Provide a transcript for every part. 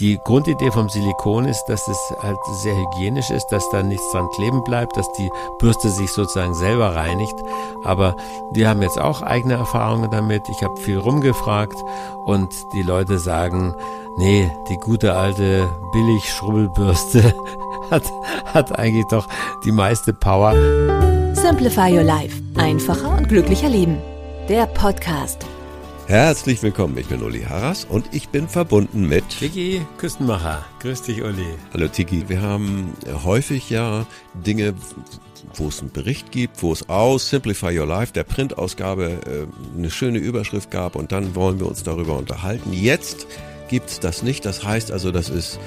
Die Grundidee vom Silikon ist, dass es halt sehr hygienisch ist, dass da nichts dran kleben bleibt, dass die Bürste sich sozusagen selber reinigt. Aber wir haben jetzt auch eigene Erfahrungen damit. Ich habe viel rumgefragt und die Leute sagen, nee, die gute alte Billig-Schrubbelbürste hat, hat eigentlich doch die meiste Power. Simplify Your Life. Einfacher und glücklicher Leben. Der Podcast. Herzlich willkommen, ich bin Uli Harras und ich bin verbunden mit Tiki Küstenmacher. Grüß dich, Uli. Hallo Tiki, wir haben häufig ja Dinge, wo es einen Bericht gibt, wo es aus Simplify Your Life, der Printausgabe, äh, eine schöne Überschrift gab und dann wollen wir uns darüber unterhalten. Jetzt gibt's das nicht, das heißt also, das ist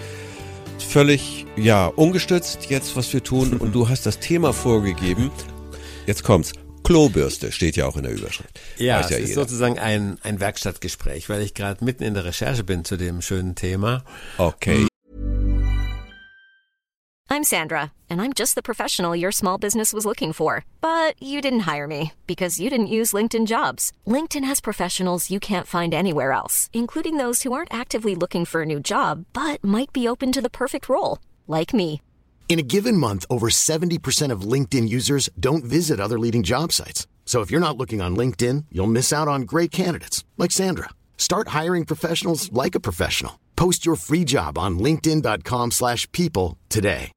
völlig, ja, ungestützt jetzt, was wir tun und du hast das Thema vorgegeben. Jetzt kommt's. Klobürste steht ja auch in der Überschrift. Ja, Weiß es ist sozusagen ein, ein Werkstattgespräch, weil ich gerade mitten in der Recherche bin zu dem schönen Thema. Okay. I'm Sandra, and I'm just the professional your small business was looking for. But you didn't hire me because you didn't use LinkedIn jobs. LinkedIn has professionals you can't find anywhere else, including those who aren't actively looking for a new job, but might be open to the perfect role, like me. In a given month, over 70% of LinkedIn users don't visit other leading job sites. So if you're not looking on LinkedIn, you'll miss out on great candidates like Sandra. Start hiring professionals like a professional. Post your free job on linkedin.com/people today.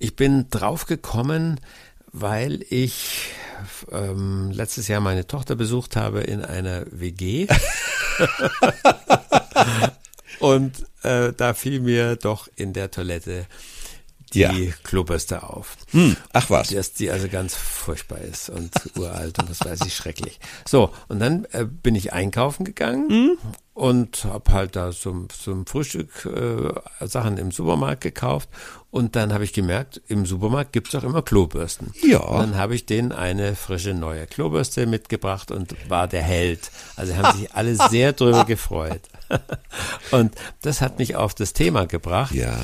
Ich bin drauf gekommen, weil ich ähm, letztes Jahr meine Tochter besucht habe in einer WG. Und äh, da fiel mir doch in der Toilette die ja. Klobürste auf. Hm, ach was. Dass die also ganz furchtbar ist und uralt und das weiß ich schrecklich. So, und dann äh, bin ich einkaufen gegangen hm? und habe halt da zum, zum Frühstück äh, Sachen im Supermarkt gekauft und dann habe ich gemerkt, im Supermarkt gibt's auch immer Klobürsten. Ja. Und dann habe ich denen eine frische neue Klobürste mitgebracht und war der Held. Also haben sich alle sehr drüber gefreut. und das hat mich auf das Thema gebracht. Ja.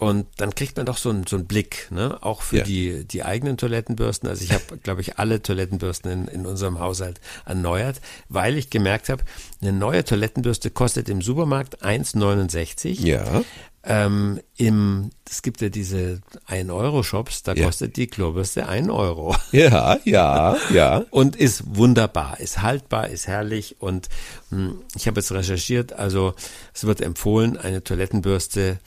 Und dann kriegt man doch so einen, so einen Blick, ne? auch für ja. die, die eigenen Toilettenbürsten. Also ich habe, glaube ich, alle Toilettenbürsten in, in unserem Haushalt erneuert, weil ich gemerkt habe, eine neue Toilettenbürste kostet im Supermarkt 1,69. Ja. Ähm, im, es gibt ja diese 1-Euro-Shops, da ja. kostet die Klobürste 1 Euro. Ja, ja, ja. Und ist wunderbar, ist haltbar, ist herrlich. Und mh, hm, ich habe jetzt recherchiert, also es wird empfohlen, eine Toilettenbürste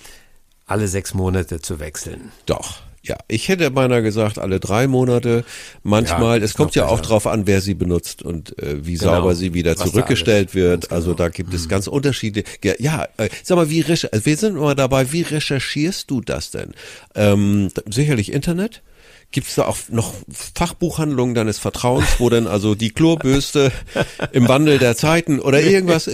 alle sechs Monate zu wechseln. Doch. Ja, ich hätte beinahe gesagt, alle drei Monate. Manchmal, ja, es kommt ja auch drauf an, wer sie benutzt und äh, wie genau, sauber sie wieder zurückgestellt wird. Also genau. da gibt es mhm. ganz Unterschiede. Ja, ja äh, sag mal, wie also wir sind immer dabei, wie recherchierst du das denn? Ähm, sicherlich Internet? Gibt es da auch noch Fachbuchhandlungen deines Vertrauens, wo denn also die Klorbürste im Wandel der Zeiten oder irgendwas?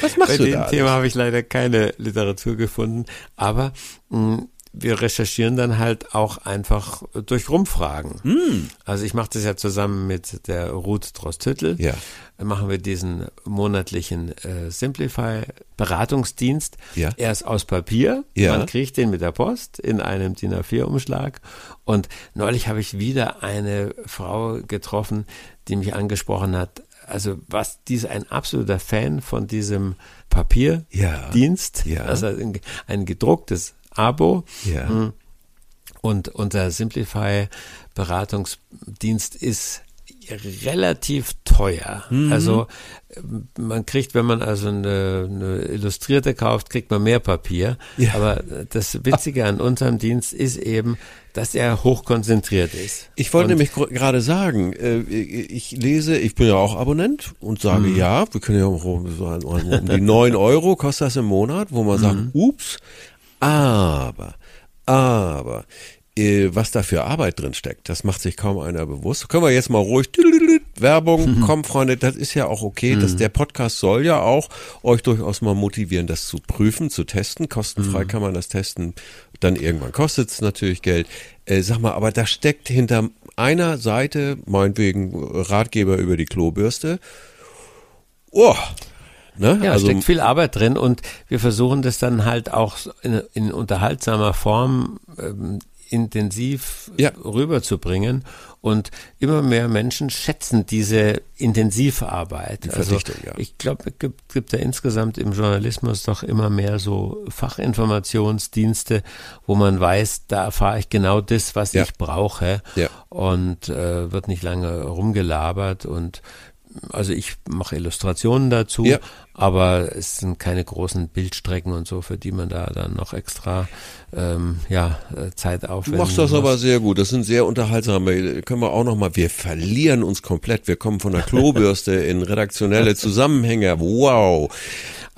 Was machst Bei du da? Bei dem Thema habe ich leider keine Literatur gefunden, aber mh, hm, wir recherchieren dann halt auch einfach durch Rumfragen. Mm. Also ich mache das ja zusammen mit der Ruth Drostüttel. Ja. Dann machen wir diesen monatlichen äh, Simplify Beratungsdienst. Ja. Er ist aus Papier. Ja. Man kriegt den mit der Post in einem DIN A4 Umschlag. Und neulich habe ich wieder eine Frau getroffen, die mich angesprochen hat. Also was, die ist ein absoluter Fan von diesem Papierdienst. Ja. Also ein, ein gedrucktes Abo. Ja. Und unser Simplify Beratungsdienst ist relativ teuer. Mhm. Also man kriegt, wenn man also eine, eine, Illustrierte kauft, kriegt man mehr Papier. Ja. Aber das Witzige an unserem Dienst ist eben, dass er hochkonzentriert ist. Ich wollte nämlich gerade sagen, äh, ich lese, ich bin ja auch Abonnent und sage, mhm. ja, wir können ja auch um die neun Euro kostet das im Monat, wo man sagt, mhm. ups, aber, aber, äh, was da für Arbeit drin steckt, das macht sich kaum einer bewusst. Können wir jetzt mal ruhig Werbung, mhm. komm Freunde, das ist ja auch okay. Mhm. Das, der Podcast soll ja auch euch durchaus mal motivieren, das zu prüfen, zu testen. Kostenfrei mhm. kann man das testen. Dann irgendwann kostet es natürlich Geld. Äh, sag mal, aber da steckt hinter einer Seite, meinetwegen Ratgeber über die Klobürste, oh, Ne? Ja, also, steckt viel Arbeit drin und wir versuchen das dann halt auch in, in unterhaltsamer Form ähm, intensiv Ja. rüberzubringen. Und immer mehr Menschen schätzen diese Intensivarbeit. Die also ja. ich glaube, es gibt, gibt ja insgesamt im Journalismus doch immer mehr so Fachinformationsdienste, wo man weiß, da erfahre ich genau das, was Ja. ich brauche. Und äh, wird nicht lange rumgelabert und also ich mache Illustrationen dazu, Ja. aber es sind keine großen Bildstrecken und so, für die man da dann noch extra ähm, ja, äh, Zeit Du aufwenden machst das muss. aber sehr gut. Das sind sehr unterhaltsame. Können wir auch noch mal. Wir verlieren uns komplett. Wir kommen von der Klobürste in redaktionelle Zusammenhänge. Wow.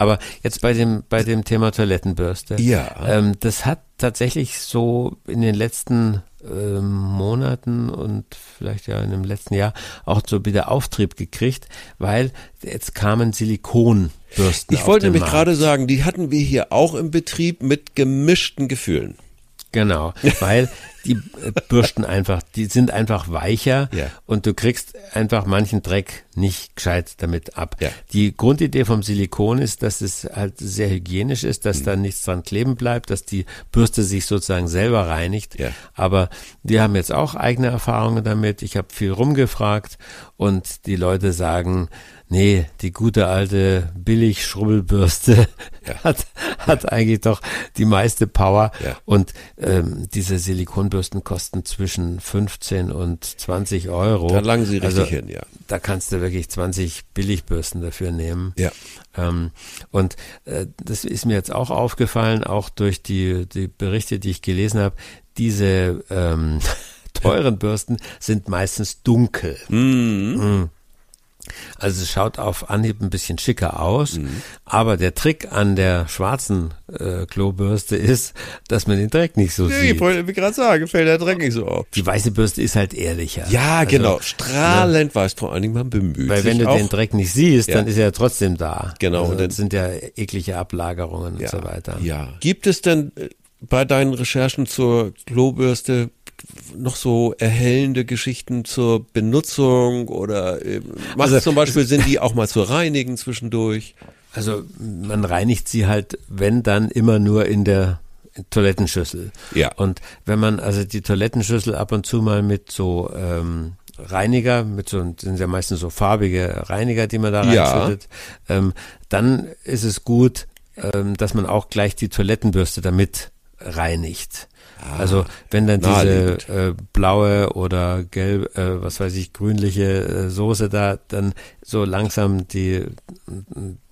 Aber jetzt bei dem, bei dem Thema Toilettenbürste. Ja. Ähm, das hat tatsächlich so in den letzten ähm, Monaten und vielleicht ja in dem letzten Jahr auch so wieder Auftrieb gekriegt, weil jetzt kamen Silikonbürsten. Ich wollte nämlich gerade sagen, die hatten wir hier auch im Betrieb mit gemischten Gefühlen. Genau, weil die äh, Bürsten einfach, die sind einfach weicher Ja. und du kriegst einfach manchen Dreck nicht gescheit damit ab. Ja. Die Grundidee vom Silikon ist, dass es halt sehr hygienisch ist, Mhm. dass da nichts dran kleben bleibt, dass die Bürste sich sozusagen selber reinigt. Ja. Aber wir haben jetzt auch eigene Erfahrungen damit. Ich habe viel rumgefragt und die Leute sagen, nee, die gute alte Billig-Schrubbelbürste hat, hat eigentlich doch die meiste Power. Ja. Und ähm, diese Silikonbürsten kosten zwischen 15 und 20 Euro. Da langen sie richtig also, hin, ja. Da kannst du wirklich 20 Billigbürsten dafür nehmen. Ja. Ähm, und äh, das ist mir jetzt auch aufgefallen, auch durch die, die Berichte, die ich gelesen habe. Diese ähm, teuren Bürsten sind meistens dunkel. Mm. Also es schaut auf Anhieb ein bisschen schicker aus, Mhm. aber der Trick an der schwarzen äh, Klobürste ist, dass man den Dreck nicht so sieht. wollte gerade sagen, fällt der Dreck nicht so auf. Die weiße Bürste ist halt ehrlicher. Ja, Also, genau. Strahlend weiß vor allen Dingen, man bemüht Weil wenn du auch. den Dreck nicht siehst, Ja. dann ist er ja trotzdem da. Genau, Also und dann- das sind ja eklige Ablagerungen und so weiter. Ja. Gibt es denn äh, bei deinen Recherchen zur Klobürste noch so erhellende Geschichten zur Benutzung oder äh, machst Also- zum Beispiel Sinn, die auch mal zu reinigen zwischendurch? Also man reinigt sie halt, wenn dann immer nur in der Toilettenschüssel. Ja. Und wenn man also die Toilettenschüssel ab und zu mal mit so ähm, Reiniger, mit so sind ja meistens so farbige Reiniger, die man da Ja. reinschüttet, ähm, dann ist es gut, ähm, dass man auch gleich die Toilettenbürste damit reinigt. also wenn dann diese äh, blaue oder gelb, äh, was weiß ich, grünliche äh, Soße da dann so langsam die äh,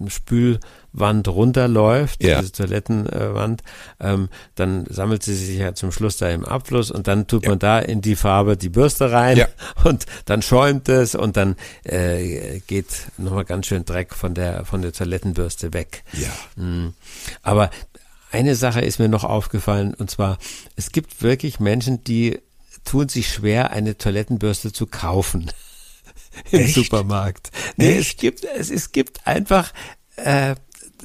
Spülwand runterläuft, Ja. diese Toilettenwand, ähm, dann sammelt sie sich ja zum Schluss da im Abfluss und dann tut man da in die Farbe die Bürste rein Ja. und dann schäumt es und dann äh, geht nochmal ganz schön Dreck von der von der Toilettenbürste weg. Ja. Mm. Aber eine Sache ist mir noch aufgefallen und zwar, es gibt wirklich Menschen, die tun sich schwer, eine Toilettenbürste zu kaufen im Echt? Supermarkt. Nee, es gibt, es, es gibt einfach, äh,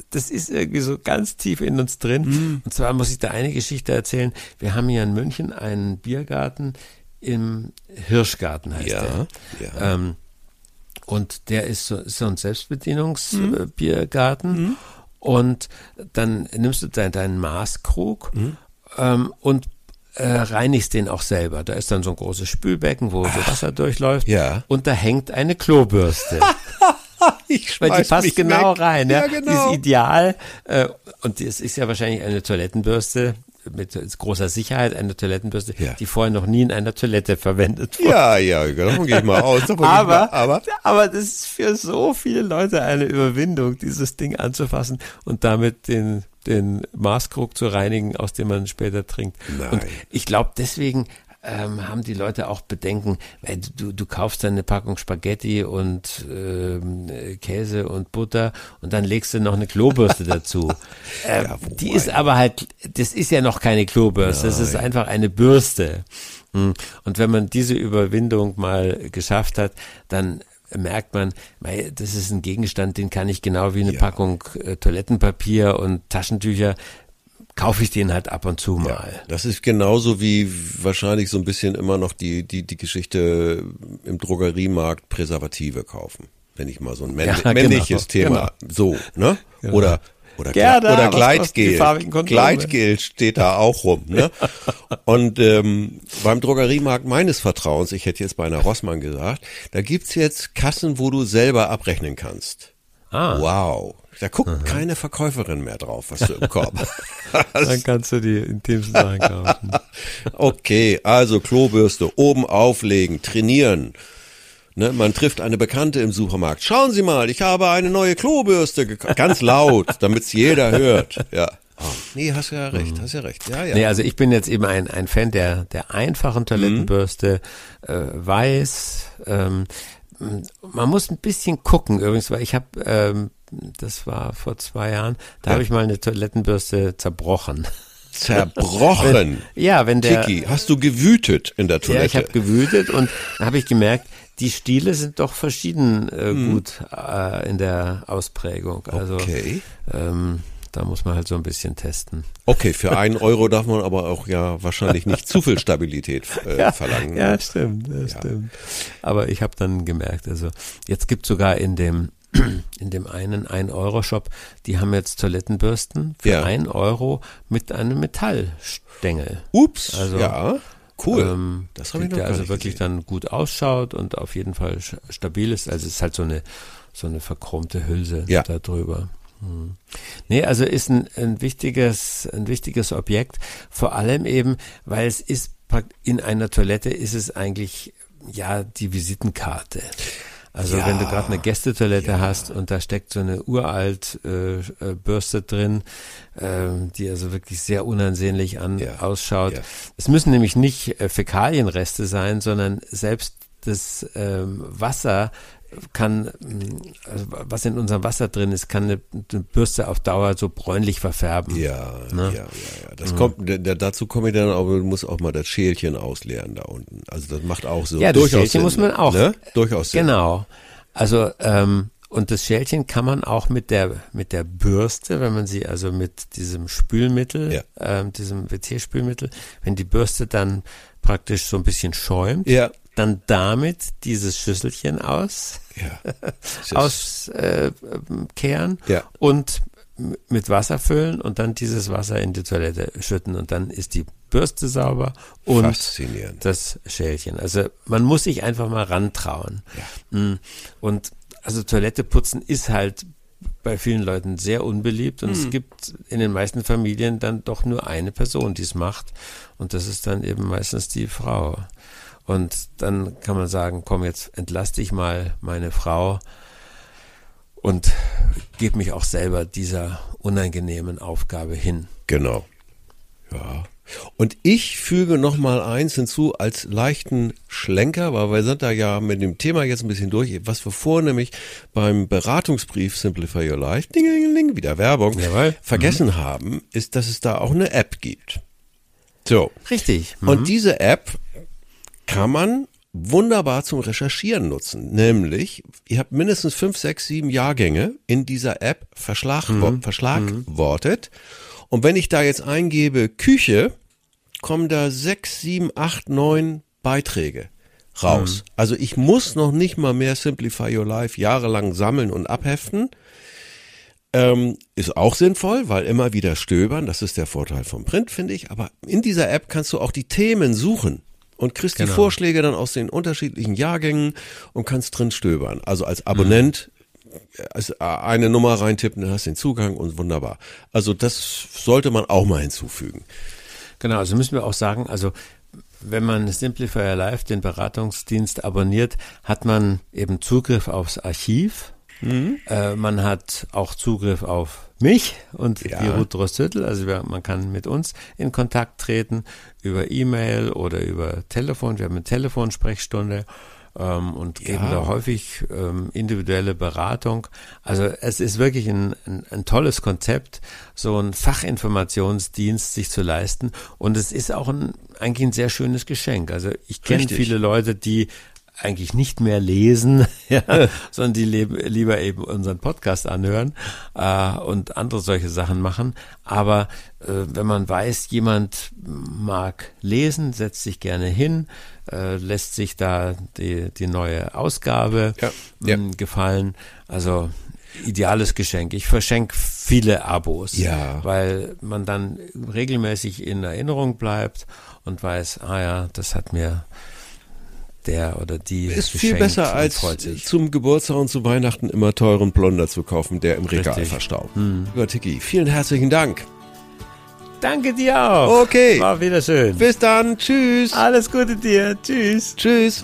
das ist irgendwie so ganz tief in uns drin. Hm. Und zwar muss ich da eine Geschichte erzählen. Wir haben hier in München einen Biergarten im Hirschgarten heißt Ja, der. ja. Ähm, und der ist so, ist so ein Selbstbedienungsbiergarten. Und dann nimmst du deinen, deinen Maßkrug ähm, und äh, reinigst den auch selber. Da ist dann so ein großes Spülbecken, wo so Wasser durchläuft. Ja. Und da hängt eine Klobürste. Ich Weil die passt mich genau weg. rein. Ja, Ja, Die genau. ist ideal. Äh, und es ist ja wahrscheinlich eine Toilettenbürste mit großer Sicherheit, eine Toilettenbürste, Ja. die vorher noch nie in einer Toilette verwendet wurde. Ja, ja, davon gehe ich mal aus. Aber, mal, aber aber das ist für so viele Leute eine Überwindung, dieses Ding anzufassen und damit den, den Maßkrug zu reinigen, aus dem man später trinkt. Nein. Und ich glaube, deswegen ähm, haben die Leute auch Bedenken, weil du, du kaufst dann eine Packung Spaghetti und ähm, äh, Käse und Butter und dann legst du noch eine Klobürste dazu. Äh, Ja, die ist aber halt, das ist ja noch keine Klobürste, das ist einfach eine Bürste. Hm. Und wenn man diese Überwindung mal geschafft hat, dann merkt man, das ist ein Gegenstand, den kann ich genau wie eine Ja. Packung äh, Toilettenpapier und Taschentücher, kaufe ich den halt ab und zu mal. das ist genauso wie wahrscheinlich so ein bisschen immer noch die, die, die Geschichte im Drogeriemarkt Präservative kaufen. Wenn ich mal so ein männ Ja, genau, männliches Thema, so, ne? Genau. Oder Oder, Gerda, oder Gleitgel. Gleitgel steht da auch rum. Ne? Und ähm, beim Drogeriemarkt meines Vertrauens, ich hätte jetzt bei einer Rossmann gesagt, da gibt's jetzt Kassen, wo du selber abrechnen kannst. Ah. Wow. Da guckt keine Verkäuferin mehr drauf, was du im Korb hast. Dann kannst du die intimsten Sachen kaufen. Okay, also Klobürste oben auflegen, trainieren. Ne, man trifft eine Bekannte im Supermarkt. Schauen Sie mal, ich habe eine neue Klobürste gekauft. Ganz laut, damit's jeder hört. Ja. Oh, nee, hast ja recht, hast ja recht. Ja, ja. Nee, also ich bin jetzt eben ein, ein Fan der, der einfachen Toilettenbürste, äh, weiß. Ähm, man muss ein bisschen gucken übrigens, weil ich habe, ähm, das war vor zwei Jahren, da Ja. habe ich mal eine Toilettenbürste zerbrochen. Zerbrochen. Ja, wenn der, Tiki, hast du gewütet in der ja, ich habe Toilette? gewütet und da habe ich gemerkt, die Stiele sind doch verschieden äh, Hm. gut äh, in der Ausprägung. Also okay. ähm, da muss man halt so ein bisschen testen. Okay, für einen Euro darf man aber auch ja wahrscheinlich nicht zu viel Stabilität äh, verlangen. Ja, stimmt, das stimmt. Aber ich habe dann gemerkt, also jetzt gibt sogar in dem in dem einen 1-Euro-Shop, die haben jetzt Toilettenbürsten für Ja. 1 Euro mit einem Metallstängel. Ups, Also, ja, cool. Ähm, das habe ich noch der also wirklich gesehen. dann gut ausschaut und auf jeden Fall stabil ist. Also es ist halt so eine so eine verchromte Hülse Ja. da drüber. Hm. Nee, also ist ein, ein wichtiges ein wichtiges Objekt, vor allem eben, weil es ist in einer Toilette ist es eigentlich ja die Visitenkarte. Also Ja. wenn du gerade eine Gästetoilette hast und da steckt so eine uralt äh, äh, Bürste drin, ähm, die also wirklich sehr unansehnlich an Ja. ausschaut. Ja. Es müssen nämlich nicht äh, Fäkalienreste sein, sondern selbst das ähm, Wasser kann, also was in unserem Wasser drin ist, kann eine, eine Bürste auf Dauer so bräunlich verfärben. Ja, Ne? ja, ja, ja. Das kommt, da- da- dazu komme ich dann, aber du musst auch mal das Schälchen ausleeren da unten. Also das macht auch so Ja, das Schälchen Sinn. muss man auch. Ne? Durchaus Sinn. Genau. Also ähm, und das Schälchen kann man auch mit der mit der Bürste, wenn man sie also mit diesem Spülmittel, Ja. ähm, diesem WC-Spülmittel, wenn die Bürste dann praktisch so ein bisschen schäumt, Ja. Dann damit dieses Schüsselchen aus Ja. auskehren äh, Ja. und mit Wasser füllen und dann dieses Wasser in die Toilette schütten und dann ist die Bürste sauber und das Schälchen. Also man muss sich einfach mal rantrauen. Mm. Und also Toilette putzen ist halt bei vielen Leuten sehr unbeliebt und es gibt in den meisten Familien dann doch nur eine Person, die es macht und das ist dann eben meistens die Frau. Und dann kann man sagen, komm, jetzt entlass dich mal meine Frau und gebe mich auch selber dieser unangenehmen Aufgabe hin. Genau. Ja. Und ich füge noch mal eins hinzu als leichten Schlenker, weil wir sind da ja mit dem Thema jetzt ein bisschen durch, was wir vorhin nämlich beim Beratungsbrief Simplify Your Life, ding, ding, ding, wieder Werbung, Jawohl. vergessen haben, ist, dass es da auch eine App gibt. So. Richtig. Und diese App kann man wunderbar zum Recherchieren nutzen. Nämlich, ihr habt mindestens fünf, sechs, sieben Jahrgänge in dieser App verschlag, verschlagwortet. Und wenn ich da jetzt eingebe Küche, kommen da sechs, sieben, acht, neun Beiträge raus. Also ich muss noch nicht mal mehr Simplify Your Life jahrelang sammeln und abheften. Ähm, ist auch sinnvoll, weil immer wieder stöbern, das ist der Vorteil vom Print, finde ich. Aber in dieser App kannst du auch die Themen suchen und kriegst die Genau. Vorschläge dann aus den unterschiedlichen Jahrgängen und kannst drin stöbern. Also als Abonnent als eine Nummer reintippen, dann hast du den Zugang und wunderbar. Also das sollte man auch mal hinzufügen. Genau, also müssen wir auch sagen, also wenn man Simplifier Live, den Beratungsdienst, abonniert, hat man eben Zugriff aufs Archiv. Äh, man hat auch Zugriff auf mich und Ja. die Ruth Drossettel. Also wir, man kann mit uns in Kontakt treten über E-Mail oder über Telefon. Wir haben eine Telefonsprechstunde ähm, und geben da häufig ähm, individuelle Beratung. Also es ist wirklich ein, ein, ein tolles Konzept, so ein Fachinformationsdienst sich zu leisten. Und es ist auch ein, eigentlich ein sehr schönes Geschenk. Also ich kenne viele Leute, die eigentlich nicht mehr lesen, ja, sondern die leben, lieber eben unseren Podcast anhören äh, und andere solche Sachen machen. Aber äh, wenn man weiß, jemand mag lesen, setzt sich gerne hin, äh, lässt sich da die, die neue Ausgabe Ja, ja. mh, gefallen. Also ideales Geschenk. Ich verschenke viele Abos, Ja. weil man dann regelmäßig in Erinnerung bleibt und weiß, ah ja, das hat mir der oder die Ist viel besser als zum Geburtstag und zu Weihnachten immer teuren Plunder zu kaufen, der im Regal Richtig. Hm. verstaubt. Lieber Tiki, vielen herzlichen Dank. Danke dir auch. Okay. War wieder schön. Bis dann. Tschüss. Alles Gute dir. Tschüss. Tschüss.